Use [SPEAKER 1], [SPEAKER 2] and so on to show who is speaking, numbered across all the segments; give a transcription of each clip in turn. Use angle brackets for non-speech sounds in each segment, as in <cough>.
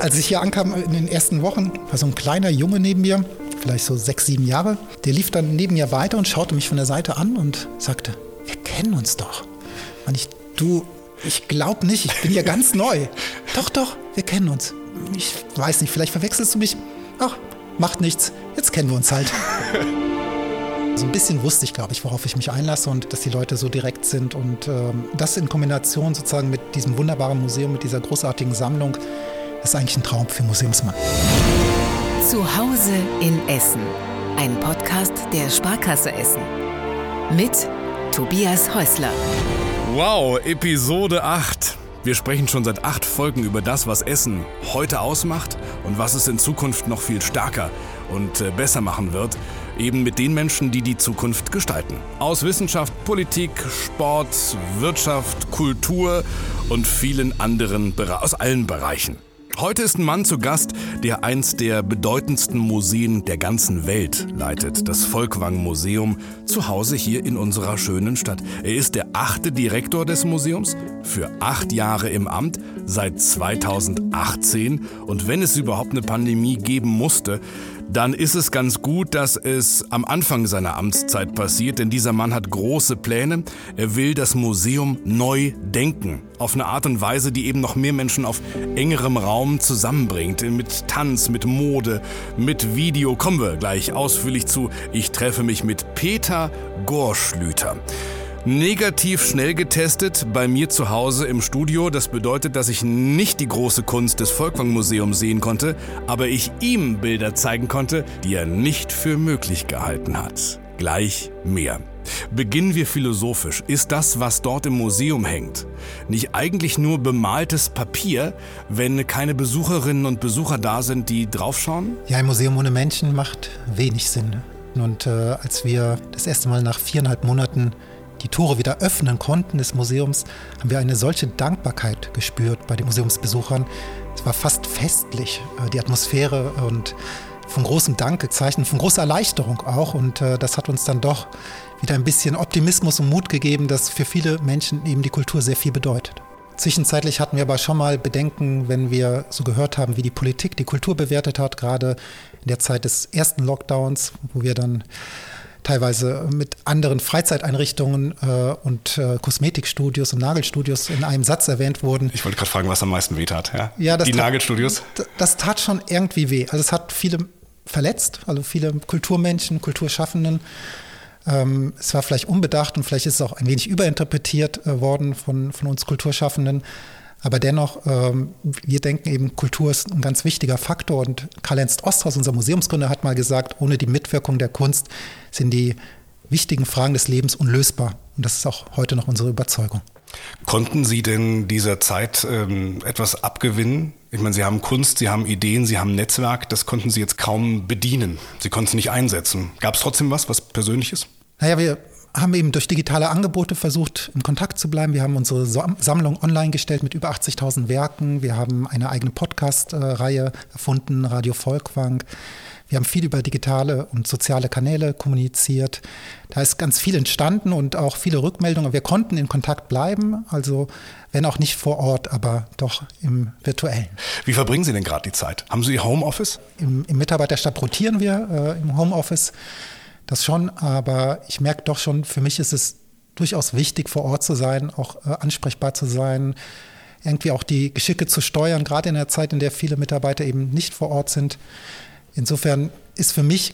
[SPEAKER 1] Als ich hier ankam in den ersten Wochen, war so ein kleiner Junge neben mir, vielleicht so sechs, sieben Jahre. Der lief dann neben mir weiter und schaute mich von der Seite an und sagte, wir kennen uns doch. Und ich, du, ich glaube nicht, ich bin ja ganz <laughs> neu. Doch, doch, wir kennen uns. Ich weiß nicht, vielleicht verwechselst du mich. Ach, macht nichts, jetzt kennen wir uns halt. <laughs> So ein bisschen wusste ich, glaube ich, worauf ich mich einlasse und dass die Leute so direkt sind. Und ähm, das in Kombination sozusagen mit diesem wunderbaren Museum, mit dieser großartigen Sammlung, ist eigentlich ein Traum für Museumsmann.
[SPEAKER 2] Zu Hause in Essen. Ein Podcast der Sparkasse Essen. Mit Tobias Häusler.
[SPEAKER 3] Wow, Episode 8. Wir sprechen schon seit acht Folgen über das, was Essen heute ausmacht und was es in Zukunft noch viel stärker und äh, besser machen wird. Eben mit den Menschen, die die Zukunft gestalten. Aus Wissenschaft, Politik, Sport, Wirtschaft, Kultur und vielen anderen, aus allen Bereichen. Heute ist ein Mann zu Gast, der eins der bedeutendsten Museen der ganzen Welt leitet, das Volkwang Museum, zu Hause hier in unserer schönen Stadt. Er ist der achte Direktor des Museums, für acht Jahre im Amt, seit 2018. Und wenn es überhaupt eine Pandemie geben musste, dann ist es ganz gut, dass es am Anfang seiner Amtszeit passiert, denn dieser Mann hat große Pläne. Er will das Museum neu denken, auf eine Art und Weise, die eben noch mehr Menschen auf engerem Raum zusammenbringt, mit Tanz, mit Mode, mit Video. Kommen wir gleich ausführlich zu. Ich treffe mich mit Peter Gorschlüter. Negativ schnell getestet bei mir zu Hause im Studio. Das bedeutet, dass ich nicht die große Kunst des Volkwang Museums sehen konnte, aber ich ihm Bilder zeigen konnte, die er nicht für möglich gehalten hat. Gleich mehr. Beginnen wir philosophisch. Ist das, was dort im Museum hängt, nicht eigentlich nur bemaltes Papier, wenn keine Besucherinnen und Besucher da sind, die draufschauen?
[SPEAKER 1] Ja, ein Museum ohne Menschen macht wenig Sinn. Und äh, als wir das erste Mal nach viereinhalb Monaten die Tore wieder öffnen konnten des Museums, haben wir eine solche Dankbarkeit gespürt bei den Museumsbesuchern. Es war fast festlich, äh, die Atmosphäre und von großem Dank gezeichnet, von großer Erleichterung auch. Und äh, das hat uns dann doch wieder ein bisschen Optimismus und Mut gegeben, dass für viele Menschen eben die Kultur sehr viel bedeutet. Zwischenzeitlich hatten wir aber schon mal Bedenken, wenn wir so gehört haben, wie die Politik die Kultur bewertet hat, gerade in der Zeit des ersten Lockdowns, wo wir dann teilweise mit anderen Freizeiteinrichtungen äh, und äh, Kosmetikstudios und Nagelstudios in einem Satz erwähnt wurden.
[SPEAKER 3] Ich wollte gerade fragen, was am meisten weh tat. Ja,
[SPEAKER 1] ja
[SPEAKER 3] Die
[SPEAKER 1] tat,
[SPEAKER 3] Nagelstudios?
[SPEAKER 1] Das tat schon irgendwie weh. Also es hat viele verletzt, also viele Kulturmenschen, Kulturschaffenden. Ähm, es war vielleicht unbedacht und vielleicht ist es auch ein wenig überinterpretiert äh, worden von, von uns Kulturschaffenden. Aber dennoch, ähm, wir denken eben, Kultur ist ein ganz wichtiger Faktor. Und Karl-Ernst Osthaus, unser Museumsgründer, hat mal gesagt, ohne die Mitwirkung der Kunst sind die wichtigen Fragen des Lebens unlösbar. Und das ist auch heute noch unsere Überzeugung.
[SPEAKER 3] Konnten Sie denn dieser Zeit ähm, etwas abgewinnen? Ich meine, Sie haben Kunst, Sie haben Ideen, Sie haben Netzwerk, das konnten Sie jetzt kaum bedienen. Sie konnten es nicht einsetzen. Gab es trotzdem was, was Persönliches?
[SPEAKER 1] Naja, wir haben eben durch digitale Angebote versucht, in Kontakt zu bleiben. Wir haben unsere Sammlung online gestellt mit über 80.000 Werken. Wir haben eine eigene Podcast-Reihe erfunden, Radio Volkwang. Wir haben viel über digitale und soziale Kanäle kommuniziert. Da ist ganz viel entstanden und auch viele Rückmeldungen. Wir konnten in Kontakt bleiben, also wenn auch nicht vor Ort, aber doch im virtuellen.
[SPEAKER 3] Wie verbringen Sie denn gerade die Zeit? Haben Sie Homeoffice?
[SPEAKER 1] Im, im Mitarbeiterstab rotieren wir äh, im Homeoffice das schon, aber ich merke doch schon, für mich ist es durchaus wichtig, vor Ort zu sein, auch äh, ansprechbar zu sein, irgendwie auch die Geschicke zu steuern, gerade in der Zeit, in der viele Mitarbeiter eben nicht vor Ort sind. Insofern ist für mich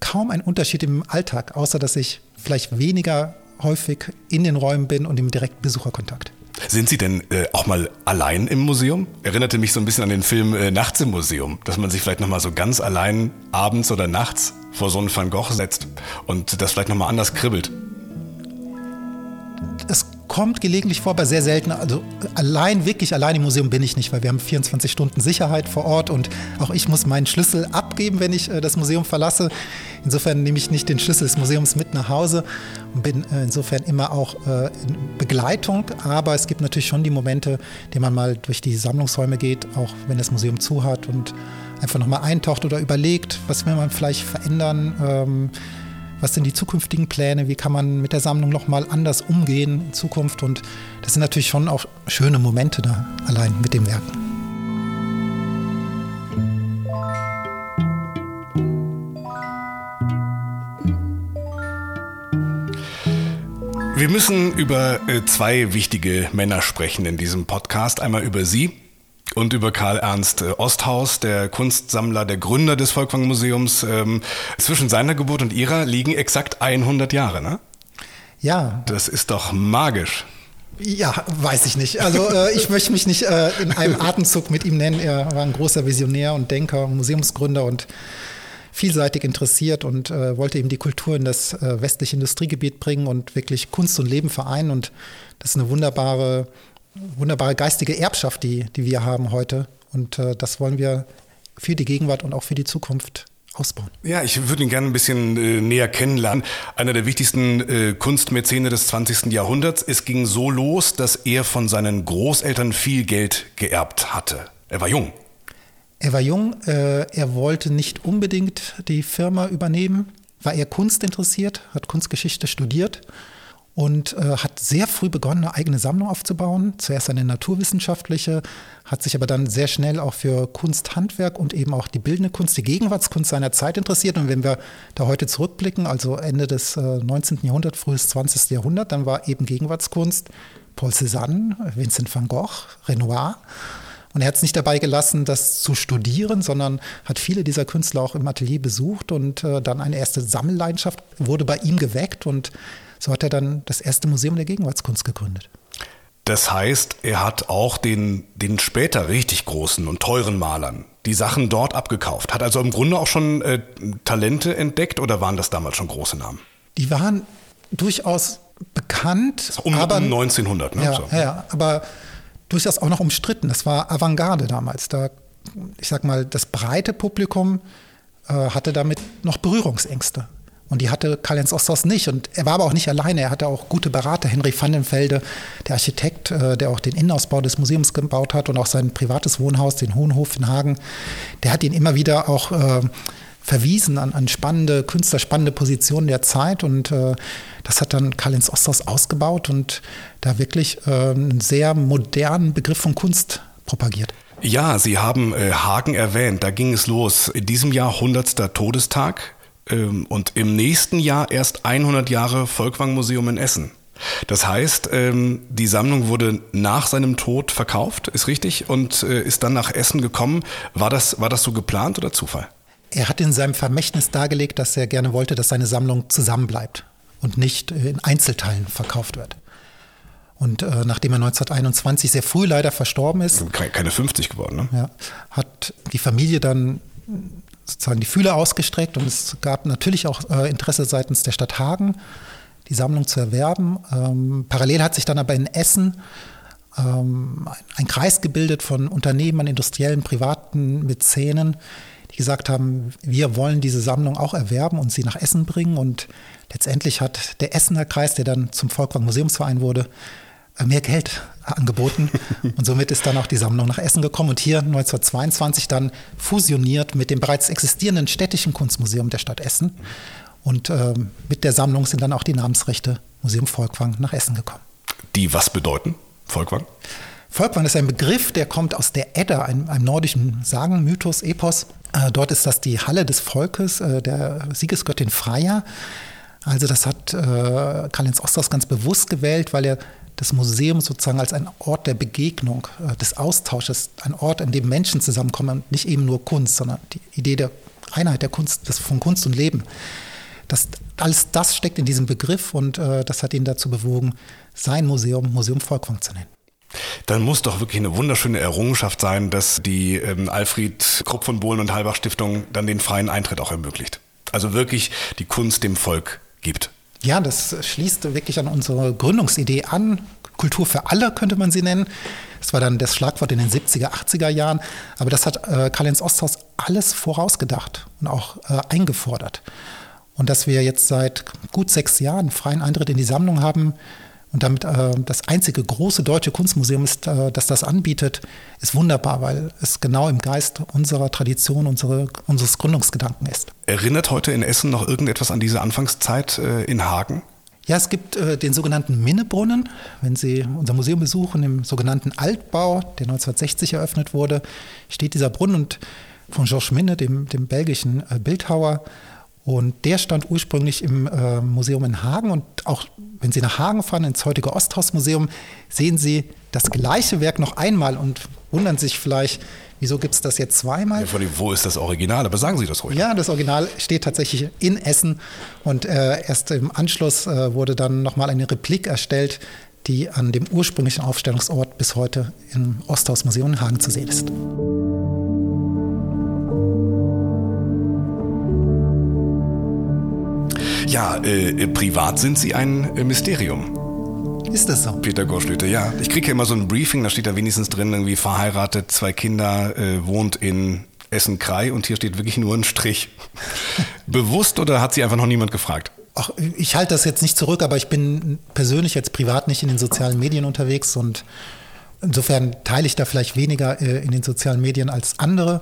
[SPEAKER 1] kaum ein Unterschied im Alltag, außer dass ich vielleicht weniger häufig in den Räumen bin und im direkten Besucherkontakt.
[SPEAKER 3] Sind Sie denn äh, auch mal allein im Museum? Erinnerte mich so ein bisschen an den Film äh, Nachts im Museum, dass man sich vielleicht nochmal so ganz allein abends oder nachts vor so einen Van Gogh setzt und das vielleicht nochmal anders kribbelt.
[SPEAKER 1] Kommt gelegentlich vor, aber sehr selten. Also allein, wirklich allein im Museum bin ich nicht, weil wir haben 24 Stunden Sicherheit vor Ort und auch ich muss meinen Schlüssel abgeben, wenn ich äh, das Museum verlasse. Insofern nehme ich nicht den Schlüssel des Museums mit nach Hause und bin äh, insofern immer auch äh, in Begleitung. Aber es gibt natürlich schon die Momente, die man mal durch die Sammlungsräume geht, auch wenn das Museum zu hat und einfach nochmal eintaucht oder überlegt, was will man vielleicht verändern. Ähm, was sind die zukünftigen Pläne, wie kann man mit der Sammlung nochmal anders umgehen in Zukunft. Und das sind natürlich schon auch schöne Momente da allein mit dem Werk.
[SPEAKER 3] Wir müssen über äh, zwei wichtige Männer sprechen in diesem Podcast. Einmal über Sie, und über Karl Ernst äh, Osthaus, der Kunstsammler, der Gründer des Volkwang Museums. Ähm, zwischen seiner Geburt und ihrer liegen exakt 100 Jahre, ne?
[SPEAKER 1] Ja.
[SPEAKER 3] Das ist doch magisch.
[SPEAKER 1] Ja, weiß ich nicht. Also äh, ich <laughs> möchte mich nicht äh, in einem Atemzug mit ihm nennen. Er war ein großer Visionär und Denker, Museumsgründer und vielseitig interessiert und äh, wollte eben die Kultur in das äh, westliche Industriegebiet bringen und wirklich Kunst und Leben vereinen. Und das ist eine wunderbare, wunderbare geistige Erbschaft, die, die wir haben heute. Und äh, das wollen wir für die Gegenwart und auch für die Zukunft ausbauen.
[SPEAKER 3] Ja, ich würde ihn gerne ein bisschen äh, näher kennenlernen. Einer der wichtigsten äh, Kunstmäzene des 20. Jahrhunderts. Es ging so los, dass er von seinen Großeltern viel Geld geerbt hatte. Er war jung.
[SPEAKER 1] Er war jung, äh, er wollte nicht unbedingt die Firma übernehmen, war eher Kunst interessiert, hat Kunstgeschichte studiert und äh, hat sehr früh begonnen, eine eigene Sammlung aufzubauen. Zuerst eine naturwissenschaftliche, hat sich aber dann sehr schnell auch für Kunsthandwerk und eben auch die bildende Kunst, die Gegenwartskunst seiner Zeit interessiert. Und wenn wir da heute zurückblicken, also Ende des äh, 19. Jahrhunderts, frühes 20. Jahrhundert, dann war eben Gegenwartskunst Paul Cézanne, Vincent van Gogh, Renoir. Und er hat es nicht dabei gelassen, das zu studieren, sondern hat viele dieser Künstler auch im Atelier besucht und äh, dann eine erste Sammelleidenschaft wurde bei ihm geweckt und so hat er dann das erste Museum der Gegenwartskunst gegründet.
[SPEAKER 3] Das heißt, er hat auch den, den später richtig großen und teuren Malern die Sachen dort abgekauft. Hat also im Grunde auch schon äh, Talente entdeckt oder waren das damals schon große Namen?
[SPEAKER 1] Die waren durchaus bekannt.
[SPEAKER 3] Um,
[SPEAKER 1] aber,
[SPEAKER 3] um 1900, ne?
[SPEAKER 1] Ja,
[SPEAKER 3] so.
[SPEAKER 1] ja, aber durchaus auch noch umstritten. Das war Avantgarde damals. Da, ich sag mal, das breite Publikum äh, hatte damit noch Berührungsängste. Und die hatte Karl-Heinz Osthaus nicht. Und er war aber auch nicht alleine. Er hatte auch gute Berater. Henry Vandenfelde, der Architekt, äh, der auch den Innenausbau des Museums gebaut hat und auch sein privates Wohnhaus, den Hohenhof in Hagen, der hat ihn immer wieder auch äh, verwiesen an, an, spannende Künstler, spannende Positionen der Zeit. Und äh, das hat dann Karl-Heinz Osthaus ausgebaut und da wirklich äh, einen sehr modernen Begriff von Kunst propagiert.
[SPEAKER 3] Ja, Sie haben äh, Hagen erwähnt. Da ging es los. In diesem Jahr 100. Todestag ähm, und im nächsten Jahr erst 100 Jahre Volkwang Museum in Essen. Das heißt, ähm, die Sammlung wurde nach seinem Tod verkauft, ist richtig, und äh, ist dann nach Essen gekommen. War das, war das so geplant oder Zufall?
[SPEAKER 1] Er hat in seinem Vermächtnis dargelegt, dass er gerne wollte, dass seine Sammlung zusammenbleibt und nicht äh, in Einzelteilen verkauft wird. Und äh, nachdem er 1921 sehr früh leider verstorben ist,
[SPEAKER 3] keine 50 geworden, ne?
[SPEAKER 1] Ja, hat die Familie dann sozusagen die Fühler ausgestreckt und es gab natürlich auch äh, Interesse seitens der Stadt Hagen, die Sammlung zu erwerben. Ähm, parallel hat sich dann aber in Essen ähm, ein Kreis gebildet von Unternehmern, industriellen, privaten Mäzenen, gesagt haben, wir wollen diese Sammlung auch erwerben und sie nach Essen bringen. Und letztendlich hat der Essener Kreis, der dann zum Volkwang Museumsverein wurde, äh, mehr Geld angeboten. <laughs> Und somit ist dann auch die Sammlung nach Essen gekommen und hier 1922 dann fusioniert mit dem bereits existierenden städtischen Kunstmuseum der Stadt Essen. Und äh, mit der Sammlung sind dann auch die Namensrechte Museum Volkwang nach Essen gekommen.
[SPEAKER 3] Die was bedeuten, Volkwang?
[SPEAKER 1] Volkwang ist ein Begriff, der kommt aus der Edda, einem, einem nordischen Sagen, Mythos, Epos. Äh, dort ist das die Halle des Volkes, äh, der Siegesgöttin Freya. Also das hat äh, Karl-Heinz Osters ganz bewusst gewählt, weil er das Museum sozusagen als ein Ort der Begegnung, des Austausches, ein Ort, an dem Menschen zusammenkommen nicht eben nur Kunst, sondern die Idee der Einheit der Kunst, von Kunst und Leben. Das, alles das steckt in diesem Begriff und das hat ihn dazu bewogen, sein Museum Museum Volkwang zu nennen.
[SPEAKER 3] Dann muss doch wirklich eine wunderschöne Errungenschaft sein, dass die ähm, Alfred Krupp von Bohlen und Halbach Stiftung dann den freien Eintritt auch ermöglicht. Also wirklich die Kunst dem Volk gibt.
[SPEAKER 1] Ja, das schließt wirklich an unsere Gründungsidee an. Kultur für alle könnte man sie nennen. Das war dann das Schlagwort in den 70er, 80er Jahren. Aber das hat äh, Karl-Heinz Osthaus alles vorausgedacht und auch äh, eingefordert. Und dass wir jetzt seit gut sechs Jahren freien Eintritt in die Sammlung haben, und damit äh, das einzige große deutsche Kunstmuseum ist, äh, das das anbietet, ist wunderbar, weil es genau im Geist unserer Tradition, unsere, unseres Gründungsgedanken ist.
[SPEAKER 3] Erinnert heute in Essen noch irgendetwas an diese Anfangszeit äh, in Hagen?
[SPEAKER 1] Ja, es gibt äh, den sogenannten Minnebrunnen. Wenn Sie unser Museum besuchen, im sogenannten Altbau, der 1960 eröffnet wurde, steht dieser Brunnen und von Georges Minne, dem, dem belgischen äh, Bildhauer. Und der stand ursprünglich im äh, Museum in Hagen und auch wenn Sie nach Hagen fahren, ins heutige Osthausmuseum, sehen Sie das gleiche Werk noch einmal und wundern sich vielleicht, wieso gibt es das jetzt zweimal?
[SPEAKER 3] Ja, wo ist das Original? Aber sagen Sie das ruhig.
[SPEAKER 1] Ja, das Original steht tatsächlich in Essen und äh, erst im Anschluss äh, wurde dann nochmal eine Replik erstellt, die an dem ursprünglichen Aufstellungsort bis heute im Osthausmuseum in Hagen zu sehen ist.
[SPEAKER 3] Ja, äh, äh, privat sind Sie ein äh, Mysterium.
[SPEAKER 1] Ist das so?
[SPEAKER 3] Peter Gorschlüter, ja. Ich kriege ja immer so ein Briefing, da steht da wenigstens drin, irgendwie verheiratet, zwei Kinder, äh, wohnt in Essen-Krei und hier steht wirklich nur ein Strich. <laughs> Bewusst oder hat Sie einfach noch niemand gefragt?
[SPEAKER 1] Ach, ich halte das jetzt nicht zurück, aber ich bin persönlich jetzt privat nicht in den sozialen Medien unterwegs und insofern teile ich da vielleicht weniger äh, in den sozialen Medien als andere.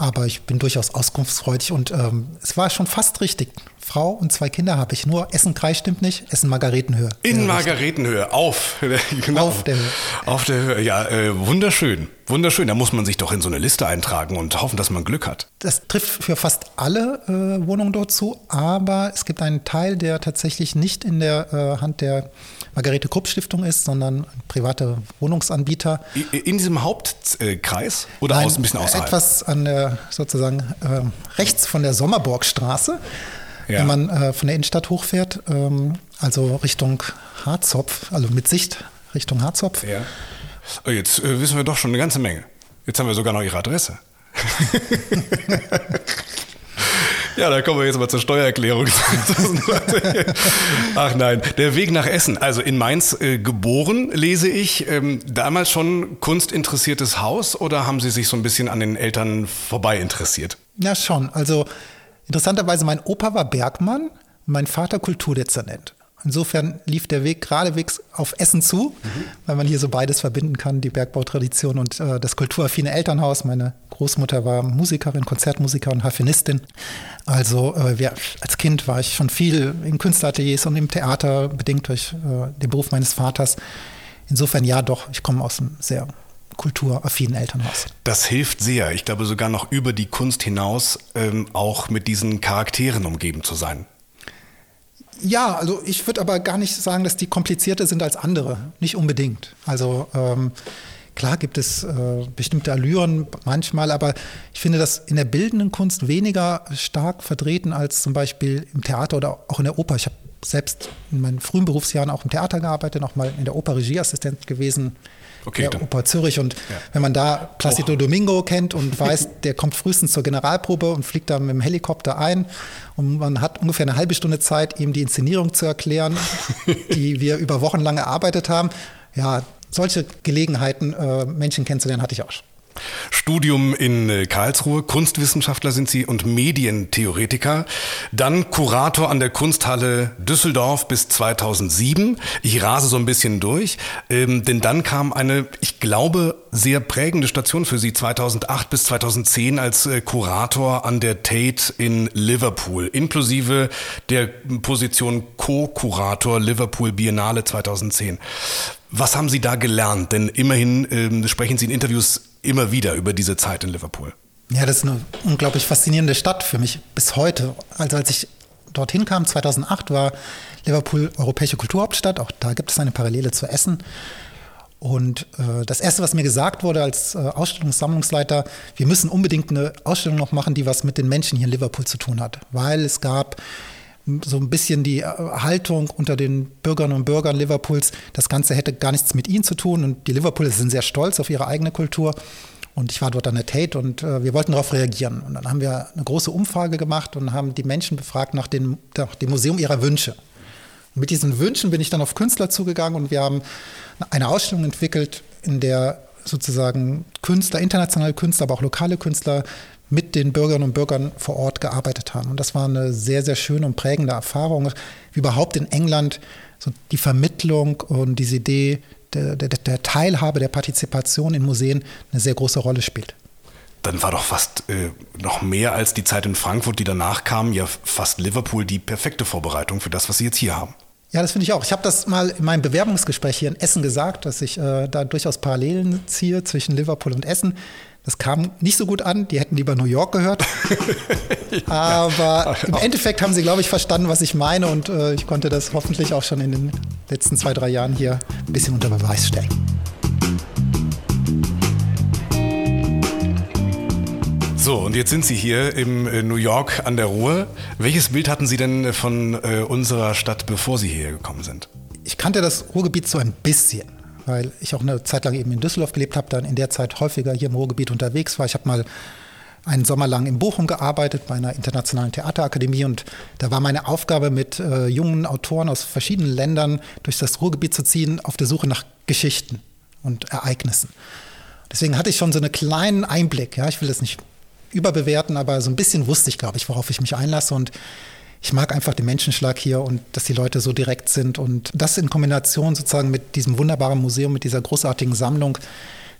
[SPEAKER 1] Aber ich bin durchaus auskunftsfreudig und ähm, es war schon fast richtig. Frau und zwei Kinder habe ich. Nur Essen-Kreis stimmt nicht, Essen-Margaretenhöhe.
[SPEAKER 3] In Margaretenhöhe, auf. <laughs> Genau. Auf der Höhe. Auf der Höhe, ja, äh, wunderschön. Wunderschön. Da muss man sich doch in so eine Liste eintragen und hoffen, dass man Glück hat.
[SPEAKER 1] Das trifft für fast alle äh, Wohnungen dort zu, aber es gibt einen Teil, der tatsächlich nicht in der äh, Hand der Margarete Krupp Stiftung ist, sondern private Wohnungsanbieter.
[SPEAKER 3] In diesem Hauptkreis oder Nein, aus ein bisschen außerhalb?
[SPEAKER 1] Etwas an der sozusagen äh, rechts von der Sommerborgstraße ja. wenn man äh, von der Innenstadt hochfährt, ähm, also Richtung Harzopf, also mit Sicht Richtung Harzopf.
[SPEAKER 3] Ja. Oh, jetzt äh, wissen wir doch schon eine ganze Menge. Jetzt haben wir sogar noch Ihre Adresse. <laughs> ja, da kommen wir jetzt mal zur Steuererklärung. <laughs> Ach nein, der Weg nach Essen. Also in Mainz äh, geboren, lese ich. Ähm, damals schon kunstinteressiertes Haus oder haben Sie sich so ein bisschen an den Eltern vorbei interessiert?
[SPEAKER 1] Ja, schon. Also Interessanterweise, mein Opa war Bergmann, mein Vater Kulturdezernent. Insofern lief der Weg geradewegs auf Essen zu, mhm. weil man hier so beides verbinden kann, die Bergbautradition und äh, das kulturaffine Elternhaus. Meine Großmutter war Musikerin, Konzertmusiker und Harfenistin. Also äh, wir, als Kind war ich schon viel in Künstlerateliers und im Theater, bedingt durch äh, den Beruf meines Vaters. Insofern ja, doch, ich komme aus einem sehr kulturaffinen Elternhaus.
[SPEAKER 3] Das hilft sehr. Ich glaube sogar noch über die Kunst hinaus ähm, auch mit diesen Charakteren umgeben zu sein.
[SPEAKER 1] Ja, also ich würde aber gar nicht sagen, dass die komplizierter sind als andere. Nicht unbedingt. Also ähm, klar gibt es äh, bestimmte Allüren manchmal, aber ich finde das in der bildenden Kunst weniger stark vertreten als zum Beispiel im Theater oder auch in der Oper. Ich habe selbst in meinen frühen Berufsjahren auch im Theater gearbeitet, auch mal in der Oper Regieassistent gewesen okay, der Oper Zürich. Und ja. wenn man da Placido oh. Domingo kennt und <laughs> weiß, der kommt frühestens zur Generalprobe und fliegt da mit dem Helikopter ein und man hat ungefähr eine halbe Stunde Zeit, ihm die Inszenierung zu erklären, <laughs> die wir über Wochen lang erarbeitet haben. Ja, solche Gelegenheiten, äh, Menschen kennenzulernen, hatte ich auch schon.
[SPEAKER 3] Studium in äh, Karlsruhe, Kunstwissenschaftler sind Sie und Medientheoretiker. Dann Kurator an der Kunsthalle Düsseldorf bis 2007. Ich rase so ein bisschen durch, ähm, denn dann kam eine, ich glaube, sehr prägende Station für Sie 2008 bis 2010 als äh, Kurator an der Tate in Liverpool, inklusive der Position Co-Kurator Liverpool Biennale 2010. Was haben Sie da gelernt? Denn immerhin ähm, sprechen Sie in Interviews immer wieder über diese Zeit in Liverpool.
[SPEAKER 1] Ja, das ist eine unglaublich faszinierende Stadt für mich bis heute. Also als ich dorthin kam, 2008, war Liverpool europäische Kulturhauptstadt. Auch da gibt es eine Parallele zu Essen. Und äh, das Erste, was mir gesagt wurde als äh, Ausstellungssammlungsleiter, wir müssen unbedingt eine Ausstellung noch machen, die was mit den Menschen hier in Liverpool zu tun hat. Weil es gab so ein bisschen die äh, Haltung unter den Bürgerinnen und Bürgern Liverpools, das Ganze hätte gar nichts mit ihnen zu tun. Und die Liverpooler sind sehr stolz auf ihre eigene Kultur. Und ich war dort an der Tate und äh, wir wollten darauf reagieren. Und dann haben wir eine große Umfrage gemacht und haben die Menschen befragt nach, den, nach dem Museum ihrer Wünsche. Und mit diesen Wünschen bin ich dann auf Künstler zugegangen und wir haben eine Ausstellung entwickelt, in der sozusagen Künstler, internationale Künstler, aber auch lokale Künstler mit den Bürgerinnen und Bürgern vor Ort gearbeitet haben. Und das war eine sehr, sehr schöne und prägende Erfahrung, wie überhaupt in England so die Vermittlung und diese Idee der, der, der Teilhabe, der Partizipation in Museen eine sehr große Rolle spielt.
[SPEAKER 3] Dann war doch fast äh, noch mehr als die Zeit in Frankfurt, die danach kam, ja fast Liverpool die perfekte Vorbereitung für das, was Sie jetzt hier haben.
[SPEAKER 1] Ja, das finde ich auch. Ich habe das mal in meinem Bewerbungsgespräch hier in Essen gesagt, dass ich äh, da durchaus Parallelen ziehe zwischen Liverpool und Essen. Das kam nicht so gut an. Die hätten lieber New York gehört. <laughs> Aber im Endeffekt haben sie, glaube ich, verstanden, was ich meine. Und äh, ich konnte das hoffentlich auch schon in den letzten zwei, drei Jahren hier ein bisschen unter Beweis stellen.
[SPEAKER 3] So, und jetzt sind Sie hier im äh, New York an der Ruhr. Welches Bild hatten Sie denn von äh, unserer Stadt, bevor Sie hierher gekommen sind?
[SPEAKER 1] Ich kannte das Ruhrgebiet so ein bisschen, weil ich auch eine Zeit lang eben in Düsseldorf gelebt habe, dann in der Zeit häufiger hier im Ruhrgebiet unterwegs war. Ich habe mal einen Sommer lang in Bochum gearbeitet bei einer internationalen Theaterakademie und da war meine Aufgabe mit äh, jungen Autoren aus verschiedenen Ländern durch das Ruhrgebiet zu ziehen auf der Suche nach Geschichten und Ereignissen. Deswegen hatte ich schon so einen kleinen Einblick. Ja, ich will das nicht überbewerten, aber so ein bisschen wusste ich, glaube ich, worauf ich mich einlasse. Und ich mag einfach den Menschenschlag hier und dass die Leute so direkt sind. Und das in Kombination sozusagen mit diesem wunderbaren Museum, mit dieser großartigen Sammlung,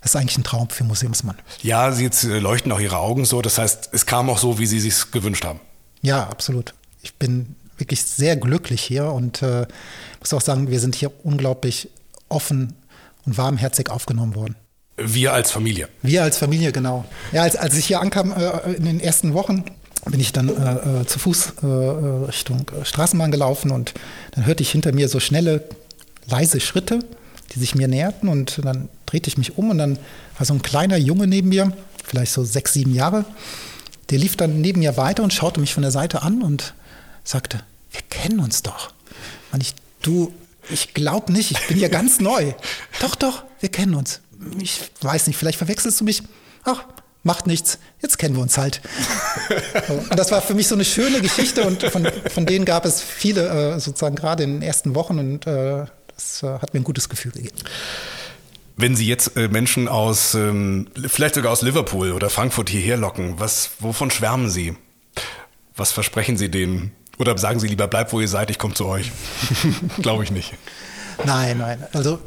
[SPEAKER 1] das ist eigentlich ein Traum für Museumsmann.
[SPEAKER 3] Ja, Sie jetzt äh, leuchten auch Ihre Augen so. Das heißt, es kam auch so, wie Sie sich gewünscht haben.
[SPEAKER 1] Ja, absolut. Ich bin wirklich sehr glücklich hier und äh, muss auch sagen, wir sind hier unglaublich offen und warmherzig aufgenommen worden.
[SPEAKER 3] Wir als Familie.
[SPEAKER 1] Wir als Familie, genau. Ja, als, als ich hier ankam äh, in den ersten Wochen, bin ich dann äh, äh zu Fuß äh, äh, Richtung äh, Straßenbahn gelaufen und dann hörte ich hinter mir so schnelle, leise Schritte, die sich mir näherten und dann drehte ich mich um und dann war so ein kleiner Junge neben mir, vielleicht so sechs, sieben Jahre, der lief dann neben mir weiter und schaute mich von der Seite an und sagte, wir kennen uns doch. Und ich, du, ich glaube nicht, ich bin ja ganz neu. <laughs> doch, doch, wir kennen uns ich weiß nicht, vielleicht verwechselst du mich. Ach, macht nichts, jetzt kennen wir uns halt. und das war für mich so eine schöne Geschichte und von, von denen gab es viele äh, sozusagen gerade in den ersten Wochen und äh, das äh, hat mir ein gutes Gefühl gegeben.
[SPEAKER 3] Wenn Sie jetzt äh, Menschen aus, ähm, vielleicht sogar aus Liverpool oder Frankfurt hierher locken, was, wovon schwärmen Sie? Was versprechen Sie denen? Oder sagen Sie lieber, bleibt wo ihr seid, ich komme zu euch? <laughs> Glaube ich nicht.
[SPEAKER 1] Nein, nein. Also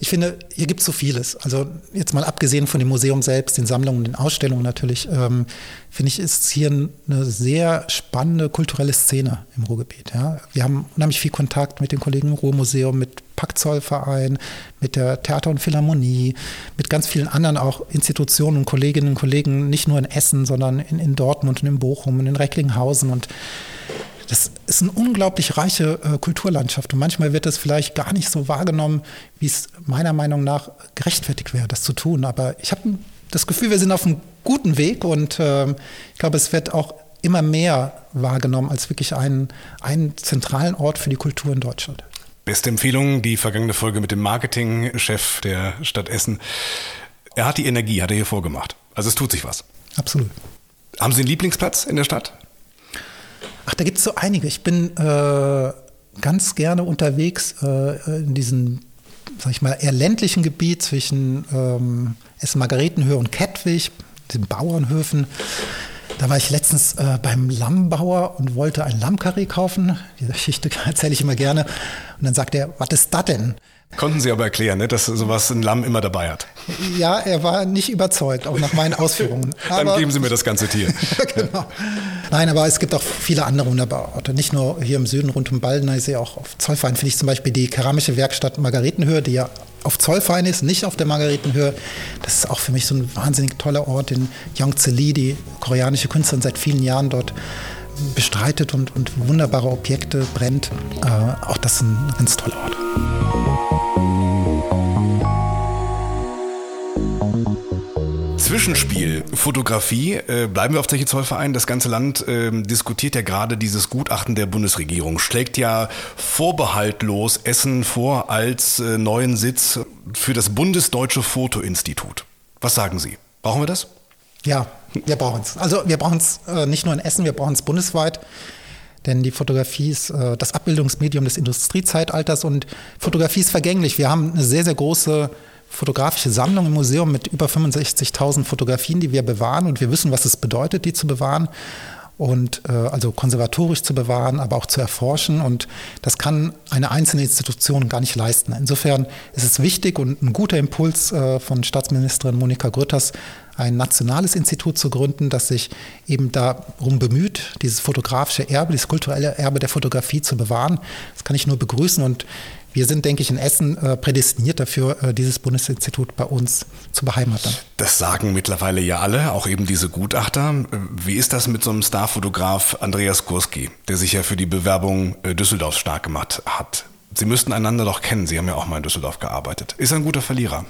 [SPEAKER 1] ich finde, hier gibt es so vieles. Also jetzt mal abgesehen von dem Museum selbst, den Sammlungen, den Ausstellungen natürlich, ähm, finde ich, ist hier eine sehr spannende kulturelle Szene im Ruhrgebiet. Ja. Wir haben unheimlich viel Kontakt mit den Kollegen im Ruhrmuseum, mit Packzollverein, mit der Theater- und Philharmonie, mit ganz vielen anderen auch Institutionen und Kolleginnen und Kollegen, nicht nur in Essen, sondern in, in Dortmund und in Bochum und in Recklinghausen und das ist eine unglaublich reiche äh, Kulturlandschaft und manchmal wird das vielleicht gar nicht so wahrgenommen, wie es meiner Meinung nach gerechtfertigt wäre, das zu tun. Aber ich habe das Gefühl, wir sind auf einem guten Weg und äh, ich glaube, es wird auch immer mehr wahrgenommen als wirklich einen, einen zentralen Ort für die Kultur in Deutschland.
[SPEAKER 3] Beste Empfehlung, die vergangene Folge mit dem Marketingchef der Stadt Essen. Er hat die Energie, hat er hier vorgemacht. Also es tut sich was.
[SPEAKER 1] Absolut.
[SPEAKER 3] Haben Sie einen Lieblingsplatz in der Stadt?
[SPEAKER 1] Ach, da gibt es so einige. Ich bin äh, ganz gerne unterwegs äh, in diesem, sag ich mal, eher ländlichen Gebiet zwischen ähm, Essen-Margaretenhöhe und Kettwig, den Bauernhöfen. Da war ich letztens äh, beim Lammbauer und wollte ein Lammkarree kaufen. Diese Geschichte <laughs> erzähle ich immer gerne. Und dann sagt er, was ist das denn?
[SPEAKER 3] Konnten Sie aber erklären, ne, dass sowas ein Lamm immer dabei hat.
[SPEAKER 1] Ja, er war nicht überzeugt, auch nach meinen Ausführungen. <laughs>
[SPEAKER 3] Dann geben Sie mir das ganze Tier. <laughs>
[SPEAKER 1] genau. Nein, aber es gibt auch viele andere wunderbare Orte. Nicht nur hier im Süden rund um sehe auch auf Zollverein finde ich zum Beispiel die keramische Werkstatt Margaretenhöhe, die ja auf Zollverein ist, nicht auf der Margaretenhöhe. Das ist auch für mich so ein wahnsinnig toller Ort, den Yongtze Lee, die koreanische Künstlerin, seit vielen Jahren dort bestreitet und, und wunderbare Objekte brennt. Äh, auch das ist ein ganz toller Ort.
[SPEAKER 3] Zwischenspiel, Fotografie. Äh, bleiben wir auf Zeche Zollverein. Das ganze Land äh, diskutiert ja gerade dieses Gutachten der Bundesregierung. Schlägt ja vorbehaltlos Essen vor als äh, neuen Sitz für das Bundesdeutsche Fotoinstitut. Was sagen Sie? Brauchen wir das?
[SPEAKER 1] Ja, wir brauchen es. Also wir brauchen es äh, nicht nur in Essen, wir brauchen es bundesweit. Denn die Fotografie ist äh, das Abbildungsmedium des Industriezeitalters und Fotografie ist vergänglich. Wir haben eine sehr, sehr große fotografische Sammlung im Museum mit über 65.000 Fotografien, die wir bewahren und wir wissen, was es bedeutet, die zu bewahren. und äh, also konservatorisch zu bewahren, aber auch zu erforschen. Und das kann eine einzelne Institution gar nicht leisten. Insofern ist es wichtig und ein guter Impuls äh, von Staatsministerin Monika Grütters, ein nationales Institut zu gründen, das sich eben darum bemüht, dieses fotografische Erbe, dieses kulturelle Erbe der Fotografie zu bewahren. Das kann ich nur begrüßen und wir sind, denke ich, in Essen äh, prädestiniert dafür, äh, dieses Bundesinstitut bei uns zu beheimaten.
[SPEAKER 3] Das sagen mittlerweile ja alle, auch eben diese Gutachter. Wie ist das mit so einem Starfotograf Andreas Kurski, der sich ja für die Bewerbung äh, Düsseldorfs stark gemacht hat? Sie müssten einander doch kennen. Sie haben ja auch mal in Düsseldorf gearbeitet. Ist ein guter Verlierer?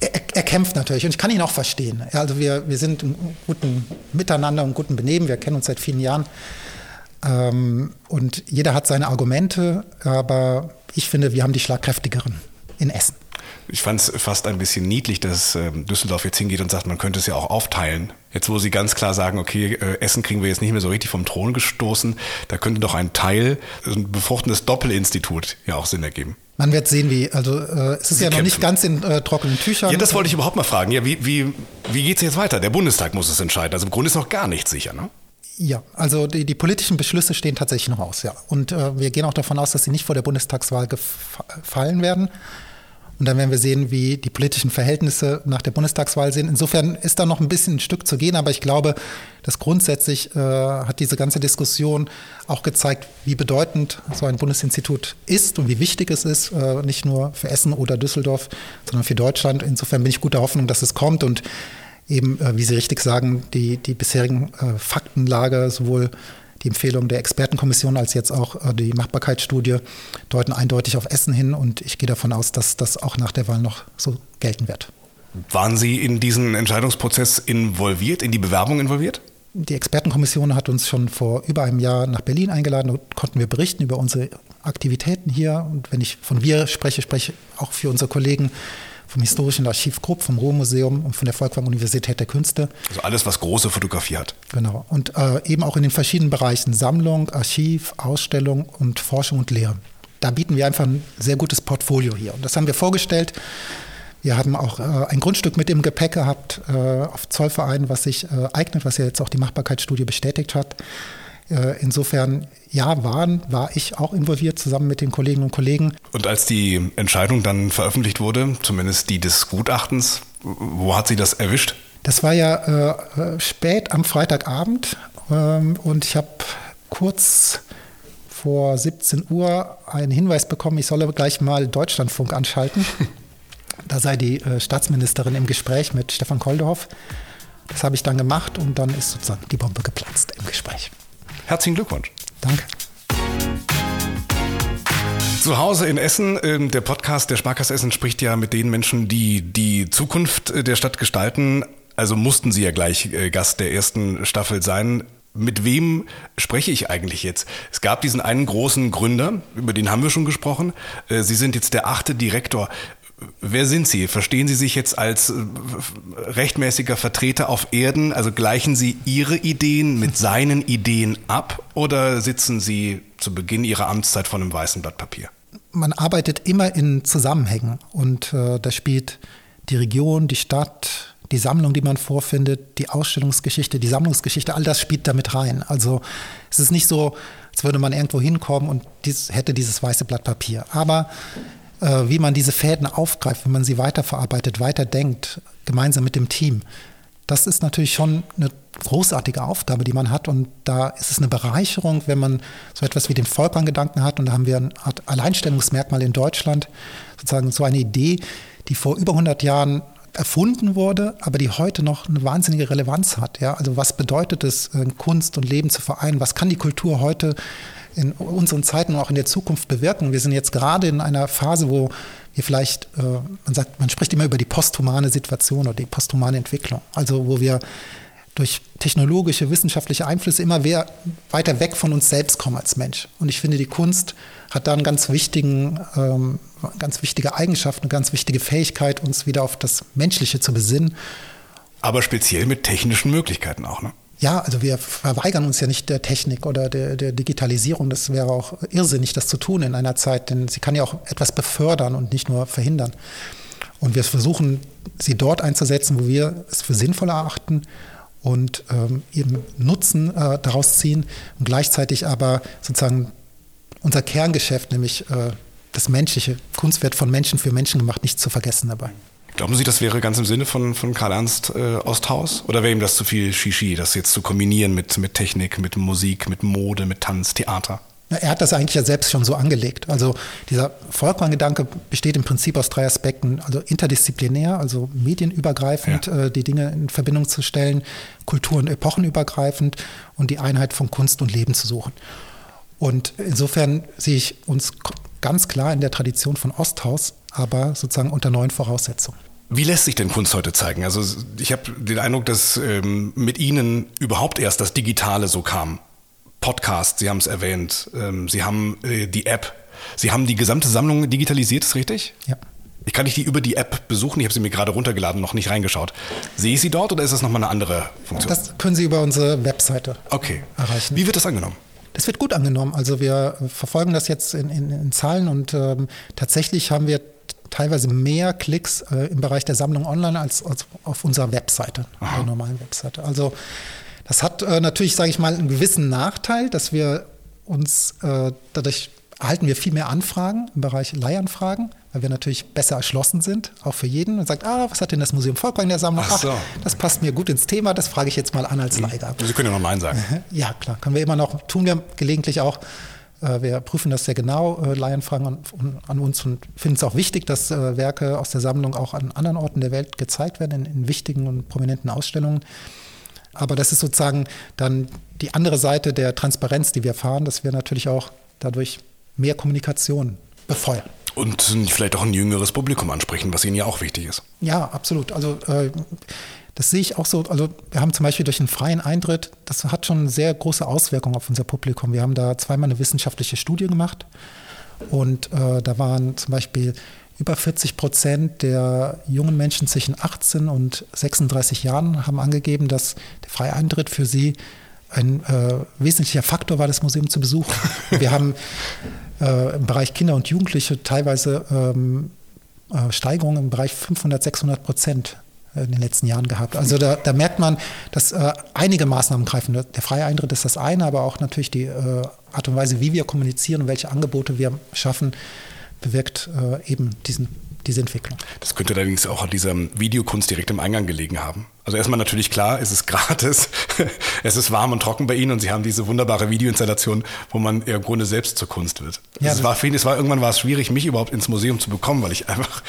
[SPEAKER 1] Er, er, kämpft natürlich und ich kann ihn auch verstehen. Also wir, wir sind im guten Miteinander und guten Benehmen. Wir kennen uns seit vielen Jahren. Ähm, und jeder hat seine Argumente, aber ich finde, wir haben die schlagkräftigeren in Essen.
[SPEAKER 3] Ich fand es fast ein bisschen niedlich, dass äh, Düsseldorf jetzt hingeht und sagt, man könnte es ja auch aufteilen. Jetzt, wo sie ganz klar sagen, okay, äh, Essen kriegen wir jetzt nicht mehr so richtig vom Thron gestoßen, da könnte doch ein Teil, ein befruchtendes Doppelinstitut ja auch Sinn ergeben.
[SPEAKER 1] Man wird sehen, wie, also äh, es ist sie ja noch nicht ganz in äh, trockenen Tüchern.
[SPEAKER 3] Ja, das wollte ich überhaupt mal fragen. Ja, wie, wie, wie geht es jetzt weiter? Der Bundestag muss es entscheiden. Also im Grunde ist noch gar nichts sicher, ne?
[SPEAKER 1] Ja, also die, die, politischen Beschlüsse stehen tatsächlich noch aus, ja. Und äh, wir gehen auch davon aus, dass sie nicht vor der Bundestagswahl gefallen werden. Und dann werden wir sehen, wie die politischen Verhältnisse nach der Bundestagswahl sind. Insofern ist da noch ein bisschen ein Stück zu gehen, aber ich glaube, dass grundsätzlich äh, hat diese ganze Diskussion auch gezeigt, wie bedeutend so ein Bundesinstitut ist und wie wichtig es ist, äh, nicht nur für Essen oder Düsseldorf, sondern für Deutschland. Insofern bin ich guter Hoffnung, dass es kommt und eben, äh, wie Sie richtig sagen, die, die bisherigen äh, Faktenlage, sowohl die Empfehlung der Expertenkommission als jetzt auch äh, die Machbarkeitsstudie deuten eindeutig auf Essen hin und ich gehe davon aus, dass das auch nach der Wahl noch so gelten wird.
[SPEAKER 3] Waren Sie in diesen Entscheidungsprozess involviert, in die Bewerbung involviert?
[SPEAKER 1] Die Expertenkommission hat uns schon vor über einem Jahr nach Berlin eingeladen und konnten wir berichten über unsere Aktivitäten hier. Und wenn ich von wir spreche, spreche ich auch für unsere Kollegen vom Historischen Archiv Krupp, vom Ruhrmuseum und von der Volkwang Universität der Künste.
[SPEAKER 3] Also alles, was große Fotografie hat.
[SPEAKER 1] Genau. Und äh, eben auch in den verschiedenen Bereichen Sammlung, Archiv, Ausstellung und Forschung und Lehre. Da bieten wir einfach ein sehr gutes Portfolio hier. Und das haben wir vorgestellt. Wir haben auch äh, ein Grundstück mit im Gepäck gehabt äh, auf Zollverein, was sich äh, eignet, was ja jetzt auch die Machbarkeitsstudie bestätigt hat. Äh, insofern, ja, waren, war ich auch involviert zusammen mit den Kolleginnen und Kollegen.
[SPEAKER 3] Und als die Entscheidung dann veröffentlicht wurde, zumindest die des Gutachtens, wo hat sie das erwischt?
[SPEAKER 1] Das war ja äh, spät am Freitagabend ähm, und ich habe kurz vor 17 Uhr einen Hinweis bekommen, ich solle gleich mal Deutschlandfunk anschalten. <laughs> da sei die äh, Staatsministerin im Gespräch mit Stefan Koldorf. Das habe ich dann gemacht und dann ist sozusagen die Bombe geplatzt im Gespräch.
[SPEAKER 3] Herzlichen Glückwunsch.
[SPEAKER 1] Danke.
[SPEAKER 3] Zu Hause in Essen, ähm, der Podcast der Sparkasse Essen spricht ja mit den Menschen, die die Zukunft äh, der Stadt gestalten. Also mussten Sie ja gleich äh, Gast der ersten Staffel sein. Mit wem spreche ich eigentlich jetzt? Es gab diesen einen großen Gründer, über den haben wir schon gesprochen. Äh, Sie sind jetzt der achte Direktor. Wer sind Sie? Verstehen Sie sich jetzt als äh, rechtmäßiger Vertreter auf Erden? Also gleichen Sie Ihre Ideen mit <laughs> seinen Ideen ab oder sitzen Sie zu Beginn Ihrer Amtszeit vor einem weißen Blatt Papier?
[SPEAKER 1] Man arbeitet immer in Zusammenhängen und äh, da spielt die Region, die Stadt, die Sammlung, die man vorfindet, die Ausstellungsgeschichte, die Sammlungsgeschichte, all das spielt damit rein. Also es ist nicht so, als würde man irgendwo hinkommen und dies, hätte dieses weiße Blatt Papier. Aber äh, wie man diese Fäden aufgreift, wie man sie weiterverarbeitet, weiterdenkt, gemeinsam mit dem Team. Das ist natürlich schon eine großartige Aufgabe, die man hat. Und da ist es eine Bereicherung, wenn man so etwas wie den Volkmann-Gedanken hat. Und da haben wir eine Art Alleinstellungsmerkmal in Deutschland, sozusagen so eine Idee, die vor über 100 Jahren erfunden wurde, aber die heute noch eine wahnsinnige Relevanz hat. Ja? Also was bedeutet es, äh, Kunst und Leben zu vereinen? Was kann die Kultur heute in unseren Zeiten und auch in der Zukunft bewirken. Wir sind jetzt gerade in einer Phase, wo wir vielleicht, äh, man sagt, man spricht immer über die posthumane Situation oder die posthumane Entwicklung. Also wo wir durch technologische, wissenschaftliche Einflüsse immer weiter weg von uns selbst kommen als Mensch. Und ich finde, die Kunst hat da einen ganz wichtigen, ähm, ganz wichtige Eigenschaft, eine ganz wichtige Fähigkeit, uns wieder auf das Menschliche zu besinnen.
[SPEAKER 3] Aber speziell mit technischen Möglichkeiten auch, ne?
[SPEAKER 1] Ja, also wir verweigern uns ja nicht der Technik oder der, der, Digitalisierung. Das wäre auch irrsinnig, das zu tun in einer Zeit, denn sie kann ja auch etwas befördern und nicht nur verhindern. Und wir versuchen, sie dort einzusetzen, wo wir es für sinnvoll erachten und ähm, ihren Nutzen äh, daraus ziehen und gleichzeitig aber sozusagen unser Kerngeschäft, nämlich äh, das menschliche Kunstwert von Menschen für Menschen gemacht, nicht zu vergessen dabei.
[SPEAKER 3] Glauben Sie, das wäre ganz im Sinne von, von Karl-Ernst äh, Osthaus? Oder wäre ihm das zu viel Shishi, das jetzt zu kombinieren mit, mit Technik, mit Musik, mit Mode, mit Tanz, Theater?
[SPEAKER 1] Er hat das eigentlich ja selbst schon so angelegt. Also dieser Volkmann-Gedanke besteht im Prinzip aus drei Aspekten. Also interdisziplinär, also medienübergreifend ja. äh, die Dinge in Verbindung zu stellen, kultur- und epochenübergreifend und die Einheit von Kunst und Leben zu suchen. Und insofern sehe ich uns ganz klar in der Tradition von Osthaus, aber sozusagen unter neuen Voraussetzungen.
[SPEAKER 3] Wie lässt sich denn Kunst heute zeigen? Also ich habe den Eindruck, dass ähm, mit Ihnen überhaupt erst das Digitale so kam. Podcast, Sie haben es erwähnt, ähm, Sie haben äh, die App, Sie haben die gesamte Sammlung digitalisiert, ist richtig?
[SPEAKER 1] Ja.
[SPEAKER 3] Ich kann nicht die über die App besuchen, ich habe sie mir gerade runtergeladen, noch nicht reingeschaut. Sehe ich sie dort oder ist das nochmal eine andere Funktion?
[SPEAKER 1] Das können Sie über unsere Webseite
[SPEAKER 3] okay. erreichen. Wie wird das angenommen?
[SPEAKER 1] Das wird gut angenommen. Also wir verfolgen das jetzt in, in, in Zahlen und ähm, tatsächlich haben wir teilweise mehr Klicks äh, im Bereich der Sammlung online als, als auf unserer Webseite, Aha. der normalen Webseite. Also das hat äh, natürlich, sage ich mal, einen gewissen Nachteil, dass wir uns äh, dadurch erhalten wir viel mehr Anfragen im Bereich Leihanfragen, weil wir natürlich besser erschlossen sind, auch für jeden und sagt, ah, was hat denn das Museum Volkwang in der Sammlung? Ach, so. Ach, das passt mir gut ins Thema, das frage ich jetzt mal an als mhm. Leihgabe.
[SPEAKER 3] Sie können ja noch Nein sagen. <laughs>
[SPEAKER 1] Ja, klar, können wir immer noch, tun wir gelegentlich auch. Äh, wir prüfen das sehr genau, äh, Leihanfragen an, an uns und finden es auch wichtig, dass äh, Werke aus der Sammlung auch an anderen Orten der Welt gezeigt werden, in, in wichtigen und prominenten Ausstellungen. Aber das ist sozusagen dann die andere Seite der Transparenz, die wir fahren, dass wir natürlich auch dadurch mehr Kommunikation befeuern.
[SPEAKER 3] Und vielleicht auch ein jüngeres Publikum ansprechen, was Ihnen ja auch wichtig ist.
[SPEAKER 1] Ja, absolut. Also äh, das sehe ich auch so. Also wir haben zum Beispiel durch einen freien Eintritt, das hat schon sehr große Auswirkungen auf unser Publikum. Wir haben da zweimal eine wissenschaftliche Studie gemacht und äh, da waren zum Beispiel über 40 Prozent der jungen Menschen zwischen 18 und 36 Jahren haben angegeben, dass der freie Eintritt für sie ein äh, wesentlicher Faktor war, das Museum zu besuchen. <laughs> Wir haben äh, im Bereich Kinder und Jugendliche teilweise ähm, äh, Steigerungen im Bereich 500, 600 Prozent in den letzten Jahren gehabt. Also da, da merkt man, dass äh, einige Maßnahmen greifen. Der freie Eintritt ist das eine, aber auch natürlich die äh, Art und Weise, wie wir kommunizieren und welche Angebote wir schaffen, bewirkt äh, eben diesen diese Entwicklung.
[SPEAKER 3] Das könnte allerdings auch an dieser Videokunst direkt im Eingang gelegen haben. Also erstmal natürlich klar, es ist <laughs> gratis, es ist warm und trocken bei Ihnen und Sie haben diese wunderbare Videoinstallation, wo man im Grunde selbst zur Kunst wird. Ja, es war es war irgendwann war es schwierig, mich überhaupt ins Museum zu bekommen, weil ich einfach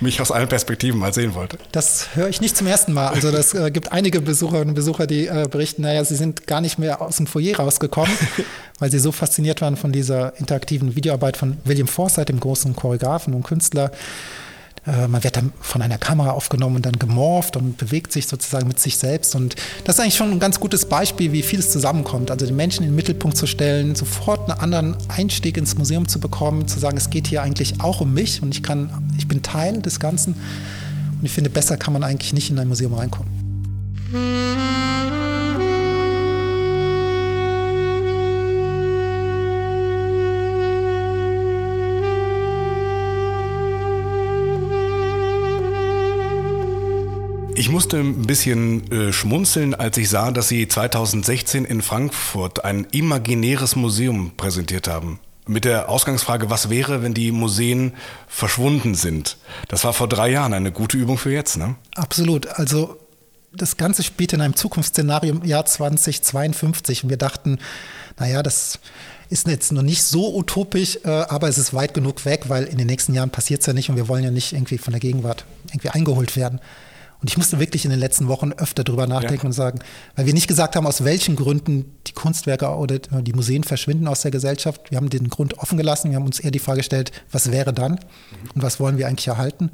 [SPEAKER 3] mich aus allen Perspektiven mal sehen wollte.
[SPEAKER 1] Das höre ich nicht zum ersten Mal. Also das äh, gibt einige Besucherinnen und Besucher, die äh, berichten, naja, sie sind gar nicht mehr aus dem Foyer rausgekommen, <laughs> weil sie so fasziniert waren von dieser interaktiven Videoarbeit von William Forsythe, dem großen Choreografen und Künstler. Äh, man wird dann von einer Kamera aufgenommen und dann gemorpht und bewegt sich sozusagen mit sich selbst. Und das ist eigentlich schon ein ganz gutes Beispiel, wie vieles zusammenkommt. Also den Menschen in den Mittelpunkt zu stellen, sofort einen anderen Einstieg ins Museum zu bekommen, zu sagen, es geht hier eigentlich auch um mich und ich kann, ich bin Teil des Ganzen. Und ich finde, besser kann man eigentlich nicht in ein Museum reinkommen.
[SPEAKER 3] Ich musste ein bisschen äh, schmunzeln, als ich sah, dass Sie 2016 in Frankfurt ein imaginäres Museum präsentiert haben. Mit der Ausgangsfrage, was wäre, wenn die Museen verschwunden sind? Das war vor drei Jahren eine gute Übung für jetzt, ne?
[SPEAKER 1] Absolut. Also das Ganze spielt in einem Zukunftsszenario im Jahr 2052 und wir dachten, naja, das ist jetzt noch nicht so utopisch, äh, aber es ist weit genug weg, weil in den nächsten Jahren passiert es ja nicht und wir wollen ja nicht irgendwie von der Gegenwart irgendwie eingeholt werden. Und ich musste wirklich in den letzten Wochen öfter drüber nachdenken ja. und sagen, weil wir nicht gesagt haben, aus welchen Gründen die Kunstwerke oder die Museen verschwinden aus der Gesellschaft. Wir haben den Grund offen gelassen. Wir haben uns eher die Frage gestellt, was wäre dann und was wollen wir eigentlich erhalten?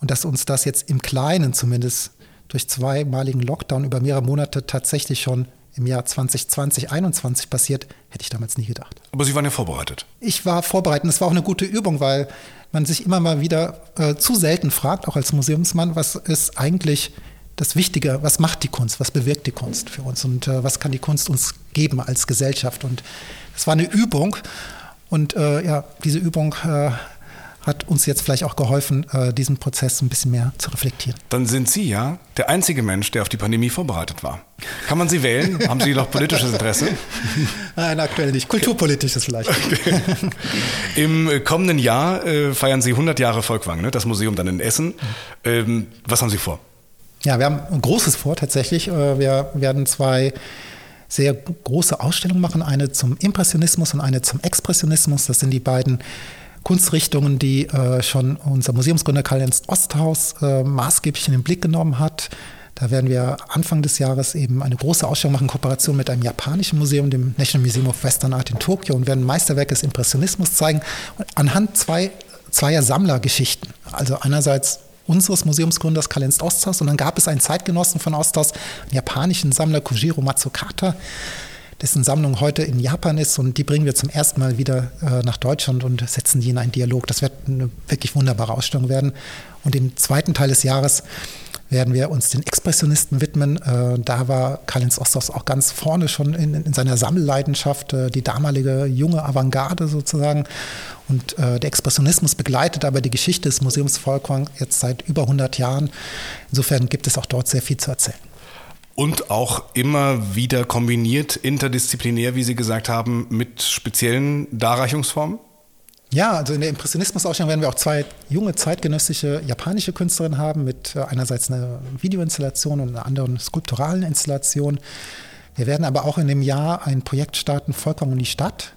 [SPEAKER 1] Und dass uns das jetzt im Kleinen zumindest durch zweimaligen Lockdown über mehrere Monate tatsächlich schon im Jahr 2020, 2021 passiert, hätte ich damals nie gedacht.
[SPEAKER 3] Aber Sie waren ja vorbereitet.
[SPEAKER 1] Ich war vorbereitet. Es war auch eine gute Übung, weil man sich immer mal wieder äh, zu selten fragt, auch als Museumsmann, was ist eigentlich das Wichtige, was macht die Kunst, was bewirkt die Kunst für uns und äh, was kann die Kunst uns geben als Gesellschaft. Und es war eine Übung und äh, ja, diese Übung äh, hat uns jetzt vielleicht auch geholfen, äh, diesen Prozess ein bisschen mehr zu reflektieren.
[SPEAKER 3] Dann sind Sie ja der einzige Mensch, der auf die Pandemie vorbereitet war. Kann man Sie wählen? <laughs> Haben Sie noch politisches Interesse?
[SPEAKER 1] Nein, aktuell nicht. Kulturpolitisches vielleicht. Okay.
[SPEAKER 3] Im kommenden Jahr äh, feiern Sie 100 Jahre Volkwang, ne? das Museum dann in Essen. Ähm, was haben Sie vor?
[SPEAKER 1] Ja, wir haben ein großes vor tatsächlich. Äh, wir werden zwei sehr große Ausstellungen machen, eine zum Impressionismus und eine zum Expressionismus. Das sind die beiden Kunstrichtungen, die äh, schon unser Museumsgründer Karl-Ernst Osthaus äh, maßgeblich in den Blick genommen hat. Da werden wir Anfang des Jahres eben eine große Ausstellung machen, in Kooperation mit einem japanischen Museum, dem National Museum of Western Art in Tokio und werden Meisterwerke des Impressionismus zeigen, anhand zwei, zweier Sammlergeschichten. Also einerseits unseres Museumsgründers Karl-Ernst Osthaus und dann gab es einen Zeitgenossen von Osthaus, einen japanischen Sammler Kujiro Matsukata, dessen Sammlung heute in Japan ist und die bringen wir zum ersten Mal wieder äh, nach Deutschland und setzen die in einen Dialog. Das wird eine wirklich wunderbare Ausstellung werden. Und im zweiten Teil des Jahres werden wir uns den Expressionisten widmen. Äh, da war Karl-Heinz Osthaus auch ganz vorne schon in, in seiner Sammelleidenschaft, äh, die damalige junge Avantgarde sozusagen. Und äh, der Expressionismus begleitet aber die Geschichte des Museums Volkwang jetzt seit über 100 Jahren. Insofern gibt es auch dort sehr viel zu erzählen.
[SPEAKER 3] Und auch immer wieder kombiniert, interdisziplinär, wie Sie gesagt haben, mit speziellen Darreichungsformen?
[SPEAKER 1] Ja, also in der Impressionismus-Ausstellung werden wir auch zwei junge zeitgenössische japanische Künstlerinnen haben, mit äh, einerseits einer Videoinstallation und einer anderen skulpturalen Installation. Wir werden aber auch in dem Jahr ein Projekt starten, Volkwang und die Stadt,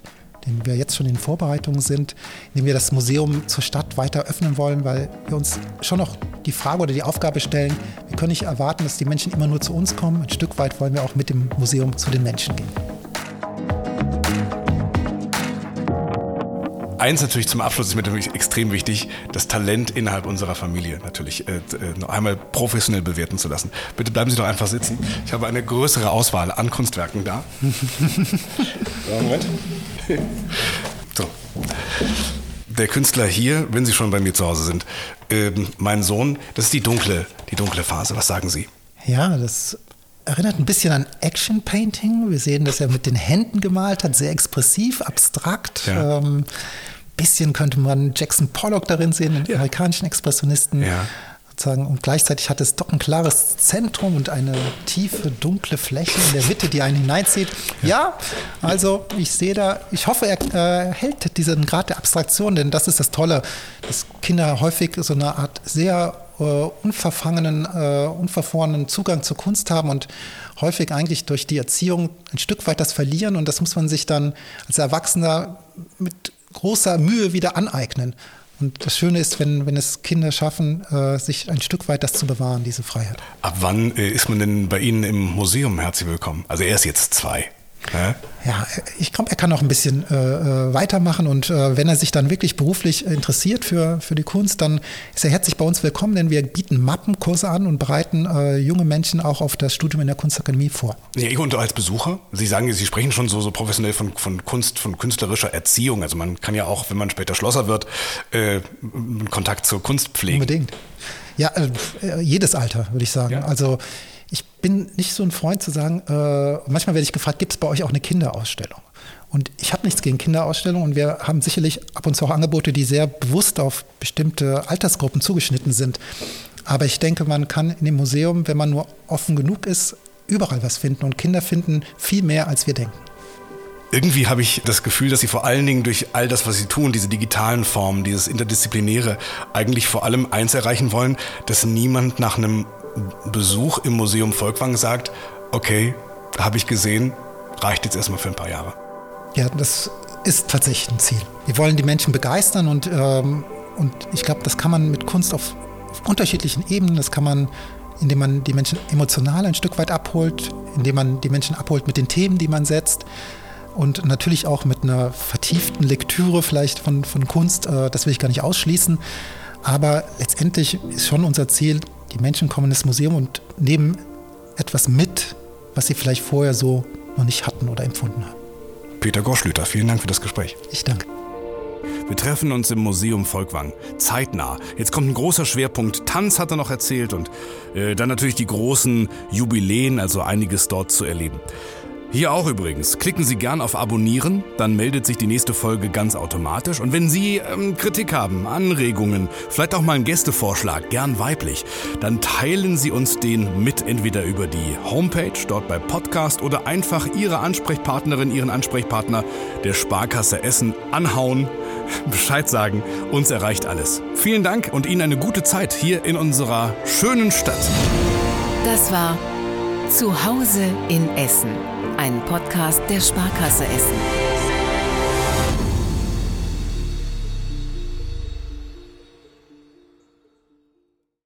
[SPEAKER 1] den wir jetzt schon in Vorbereitungen sind, indem wir das Museum zur Stadt weiter öffnen wollen, weil wir uns schon noch die Frage oder die Aufgabe stellen, wir können nicht erwarten, dass die Menschen immer nur zu uns kommen. Ein Stück weit wollen wir auch mit dem Museum zu den Menschen gehen.
[SPEAKER 3] Eins natürlich zum Abschluss ist mir natürlich extrem wichtig, das Talent innerhalb unserer Familie natürlich äh, äh noch einmal professionell bewerten zu lassen. Bitte bleiben Sie doch einfach sitzen. Ich habe eine größere Auswahl an Kunstwerken da. <laughs> Moment. <laughs> So. Der Künstler hier, wenn Sie schon bei mir zu Hause sind, äh, mein Sohn, das ist die dunkle, die dunkle Phase. Was sagen Sie?
[SPEAKER 1] Ja, das erinnert ein bisschen an Action Painting. Wir sehen, dass er mit den Händen gemalt hat, sehr expressiv, abstrakt. Ja. Ähm, bisschen könnte man Jackson Pollock darin sehen, den ja. amerikanischen Expressionisten. Ja. Sozusagen. Und gleichzeitig hat es doch ein klares Zentrum und eine tiefe, dunkle Fläche in der Mitte, die einen hineinzieht. Ja, ja also ich sehe da, ich hoffe, er äh, hält diesen Grad der Abstraktion, denn das ist das Tolle, dass Kinder häufig so eine Art sehr äh, unverfangenen, äh, unverfrorenen Zugang zur Kunst haben und häufig eigentlich durch die Erziehung ein Stück weit das verlieren und das muss man sich dann als Erwachsener mit großer Mühe wieder aneignen. Und das Schöne ist, wenn, wenn es Kinder schaffen, äh, sich ein Stück weit das zu bewahren, diese Freiheit.
[SPEAKER 3] Ab wann äh, ist man denn bei Ihnen im Museum herzlich willkommen? Also er ist jetzt zwei.
[SPEAKER 1] Ja, ja ich glaube, er kann noch ein bisschen äh, äh, weitermachen und äh, wenn er sich dann wirklich beruflich interessiert für, für die Kunst, dann ist er herzlich bei uns willkommen, denn wir bieten Mappenkurse an und bereiten äh, junge Menschen auch auf das Studium in der Kunstakademie vor.
[SPEAKER 3] Ja, und als Besucher, Sie sagen, Sie sprechen schon so, so professionell von, von Kunst, von künstlerischer Erziehung. Also man kann ja auch, wenn man später Schlosser wird, äh, Kontakt zur Kunst pflegen.
[SPEAKER 1] Unbedingt. Ja, äh, jedes Alter, würde ich sagen. Ja. Also ich bin nicht so ein Freund zu sagen, äh, manchmal werde ich gefragt, gibt es bei euch auch eine Kinderausstellung? Und ich habe nichts gegen Kinderausstellungen und wir haben sicherlich ab und zu auch Angebote, die sehr bewusst auf bestimmte Altersgruppen zugeschnitten sind. Aber ich denke, man kann in dem Museum, wenn man nur offen genug ist, überall was finden und Kinder finden viel mehr, als wir denken.
[SPEAKER 3] Irgendwie habe ich das Gefühl, dass sie vor allen Dingen durch all das, was sie tun, diese digitalen Formen, dieses Interdisziplinäre, eigentlich vor allem eins erreichen wollen, dass niemand nach einem Besuch im Museum Volkwang sagt, okay, habe ich gesehen, reicht jetzt erstmal für ein paar Jahre.
[SPEAKER 1] Ja, das ist tatsächlich ein Ziel. Wir wollen die Menschen begeistern und, ähm, und ich glaube, das kann man mit Kunst auf, auf unterschiedlichen Ebenen, das kann man, indem man die Menschen emotional ein Stück weit abholt, indem man die Menschen abholt mit den Themen, die man setzt und natürlich auch mit einer vertieften Lektüre vielleicht von, von Kunst, äh, das will ich gar nicht ausschließen. Aber letztendlich ist schon unser Ziel, die Menschen kommen ins Museum und nehmen etwas mit, was sie vielleicht vorher so noch nicht hatten oder empfunden haben.
[SPEAKER 3] Peter Gorschlüter, vielen Dank für das Gespräch.
[SPEAKER 1] Ich danke.
[SPEAKER 3] Wir treffen uns im Museum Volkwang. Zeitnah. Jetzt kommt ein großer Schwerpunkt. Tanz hat er noch erzählt und äh, dann natürlich die großen Jubiläen, also einiges dort zu erleben. Hier auch übrigens. Klicken Sie gern auf Abonnieren, dann meldet sich die nächste Folge ganz automatisch. Und wenn Sie ähm, Kritik haben, Anregungen, vielleicht auch mal einen Gästevorschlag, gern weiblich, dann teilen Sie uns den mit entweder über die Homepage, dort bei Podcast oder einfach Ihre Ansprechpartnerin, Ihren Ansprechpartner der Sparkasse Essen anhauen, <laughs> Bescheid sagen. Uns erreicht alles. Vielen Dank und Ihnen eine gute Zeit hier in unserer schönen Stadt.
[SPEAKER 2] Das war Zuhause in Essen, ein Podcast der Sparkasse Essen.